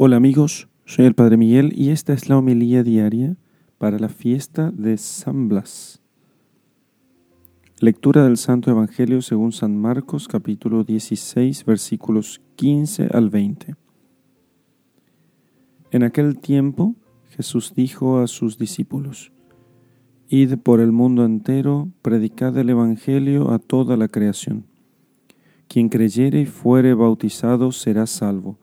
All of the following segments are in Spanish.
Hola amigos, soy el Padre Miguel y esta es la homilía diaria para la fiesta de San Blas. Lectura del Santo Evangelio según San Marcos capítulo 16 versículos 15 al 20. En aquel tiempo Jesús dijo a sus discípulos, Id por el mundo entero, predicad el Evangelio a toda la creación. Quien creyere y fuere bautizado será salvo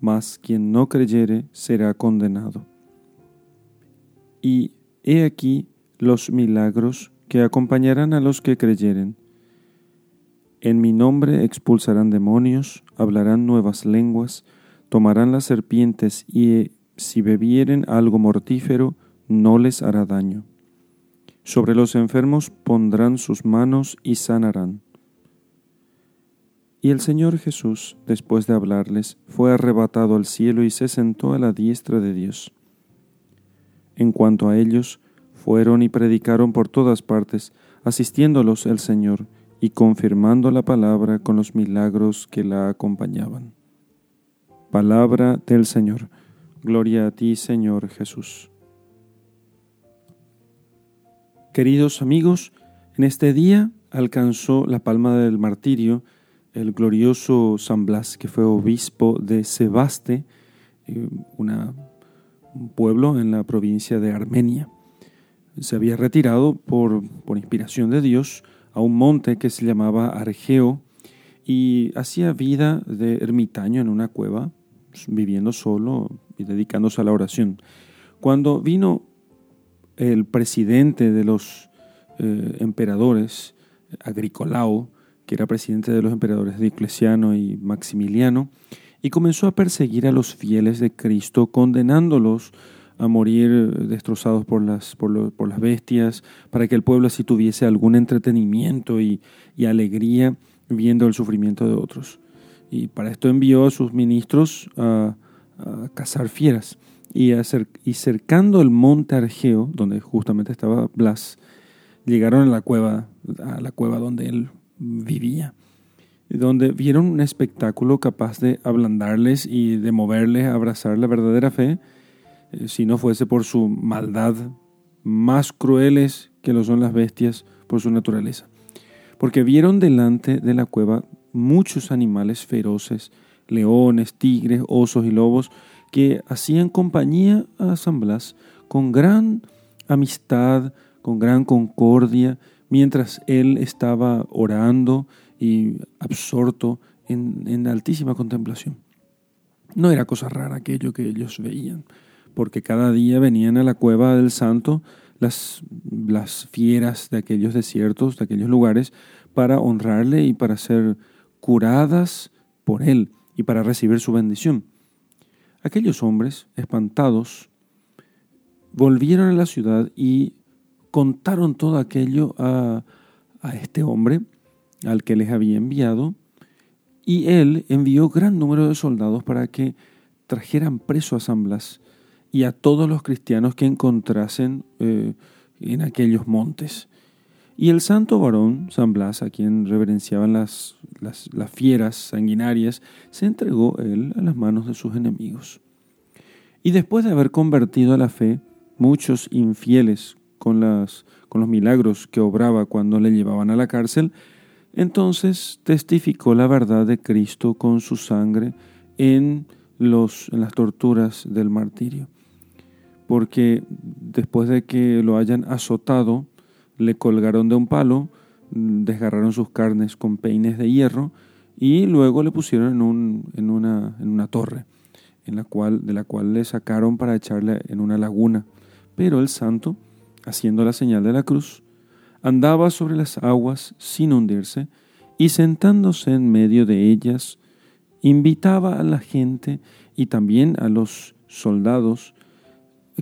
mas quien no creyere será condenado. Y he aquí los milagros que acompañarán a los que creyeren. En mi nombre expulsarán demonios, hablarán nuevas lenguas, tomarán las serpientes y si bebieren algo mortífero, no les hará daño. Sobre los enfermos pondrán sus manos y sanarán. Y el Señor Jesús, después de hablarles, fue arrebatado al cielo y se sentó a la diestra de Dios. En cuanto a ellos, fueron y predicaron por todas partes, asistiéndolos el Señor y confirmando la palabra con los milagros que la acompañaban. Palabra del Señor. Gloria a ti, Señor Jesús. Queridos amigos, en este día alcanzó la palma del martirio el glorioso San Blas, que fue obispo de Sebaste, eh, un pueblo en la provincia de Armenia. Se había retirado por, inspiración de Dios a un monte que se llamaba Argeo y hacía vida de ermitaño en una cueva, viviendo solo y dedicándose a la oración. Cuando vino el presidente de los eh, emperadores, Agricolao, que era presidente de los emperadores Diocleciano y Maximiliano, y comenzó a perseguir a los fieles de Cristo, condenándolos a morir destrozados por las, por, las bestias, para que el pueblo así tuviese algún entretenimiento y, alegría viendo el sufrimiento de otros. Y para esto envió a sus ministros a, cazar fieras. Y, y cercando el monte Argeo, donde justamente estaba Blas, llegaron a la cueva, a la cueva donde él vivía, donde vieron un espectáculo capaz de ablandarles y de moverles a abrazar la verdadera fe, eh, si no fuese por su maldad, más crueles que lo son las bestias por su naturaleza. Porque vieron delante de la cueva muchos animales feroces, leones, tigres, osos y lobos, que hacían compañía a San Blas con gran amistad, con gran concordia, mientras él estaba orando y absorto en, altísima contemplación. No era cosa rara aquello que ellos veían, porque cada día venían a la cueva del santo las, las fieras de aquellos desiertos, de aquellos lugares, para honrarle y para ser curadas por él y para recibir su bendición. Aquellos hombres, espantados, volvieron a la ciudad y contaron todo aquello a, este hombre al que les había enviado, y él envió gran número de soldados para que trajeran preso a San Blas y a todos los cristianos que encontrasen eh, en aquellos montes. Y el santo varón, San Blas, a quien reverenciaban las, las, las, fieras sanguinarias, se entregó él a las manos de sus enemigos. Y después de haber convertido a la fe muchos infieles con, las, con los milagros que obraba cuando le llevaban a la cárcel, entonces testificó la verdad de Cristo con su sangre en, los, en las torturas del martirio. Porque después de que lo hayan azotado, le colgaron de un palo, desgarraron sus carnes con peines de hierro y luego le pusieron en, un, en, una, en una torre, en la cual, de la cual le sacaron para echarle en una laguna. Pero el santo haciendo la señal de la cruz, andaba sobre las aguas sin hundirse y sentándose en medio de ellas, invitaba a la gente y también a los soldados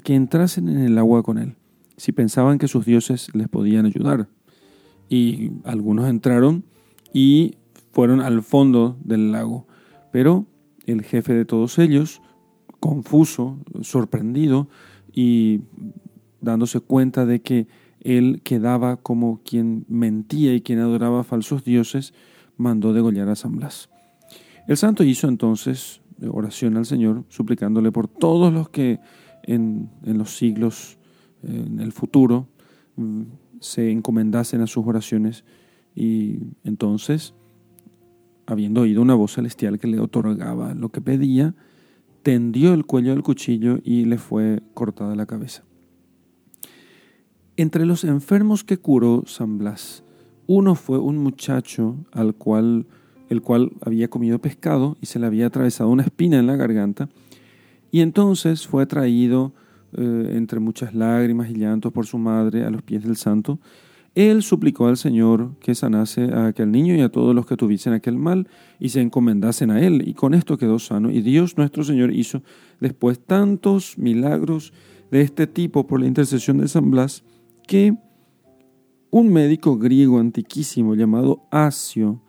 que entrasen en el agua con él, si pensaban que sus dioses les podían ayudar. Y algunos entraron y fueron al fondo del lago, pero el jefe de todos ellos, confuso, sorprendido y dándose cuenta de que él quedaba como quien mentía y quien adoraba falsos dioses, mandó degollar a San Blas. El santo hizo entonces oración al Señor, suplicándole por todos los que en, los siglos, en el futuro, mm, se encomendasen a sus oraciones. Y entonces, habiendo oído una voz celestial que le otorgaba lo que pedía, tendió el cuello del cuchillo y le fue cortada la cabeza. Entre los enfermos que curó San Blas, uno fue un muchacho al cual, el cual había comido pescado y se le había atravesado una espina en la garganta, y entonces fue traído eh, entre muchas lágrimas y llantos por su madre a los pies del santo. Él suplicó al Señor que sanase a aquel niño y a todos los que tuviesen aquel mal y se encomendasen a él, y con esto quedó sano. Y Dios nuestro Señor hizo después tantos milagros de este tipo por la intercesión de San Blas, que un médico griego antiquísimo llamado Asio,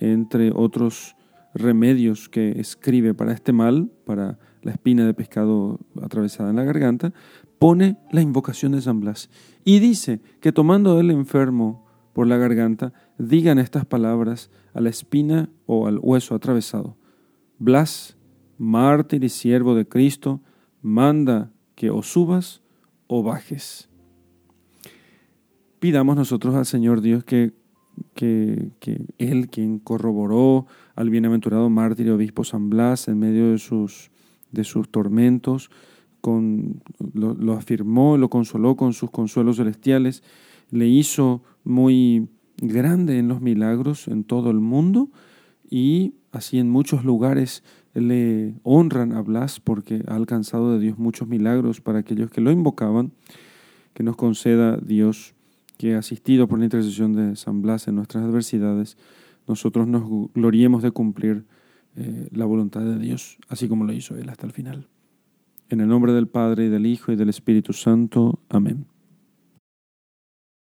entre otros remedios que escribe para este mal, para la espina de pescado atravesada en la garganta, pone la invocación de San Blas y dice que tomando el enfermo por la garganta, digan estas palabras a la espina o al hueso atravesado. Blas, mártir y siervo de Cristo, manda que o subas o bajes pidamos nosotros al Señor Dios que, que, Él, quien corroboró al bienaventurado mártir y obispo San Blas en medio de sus, de sus tormentos, con, lo, lo afirmó, lo consoló con sus consuelos celestiales, le hizo muy grande en los milagros en todo el mundo y así en muchos lugares le honran a Blas porque ha alcanzado de Dios muchos milagros para aquellos que lo invocaban. Que nos conceda Dios que asistido por la intercesión de San Blas en nuestras adversidades, nosotros nos gloriemos de cumplir eh, la voluntad de Dios, así como lo hizo Él hasta el final. En el nombre del Padre, y del Hijo, y del Espíritu Santo. Amén.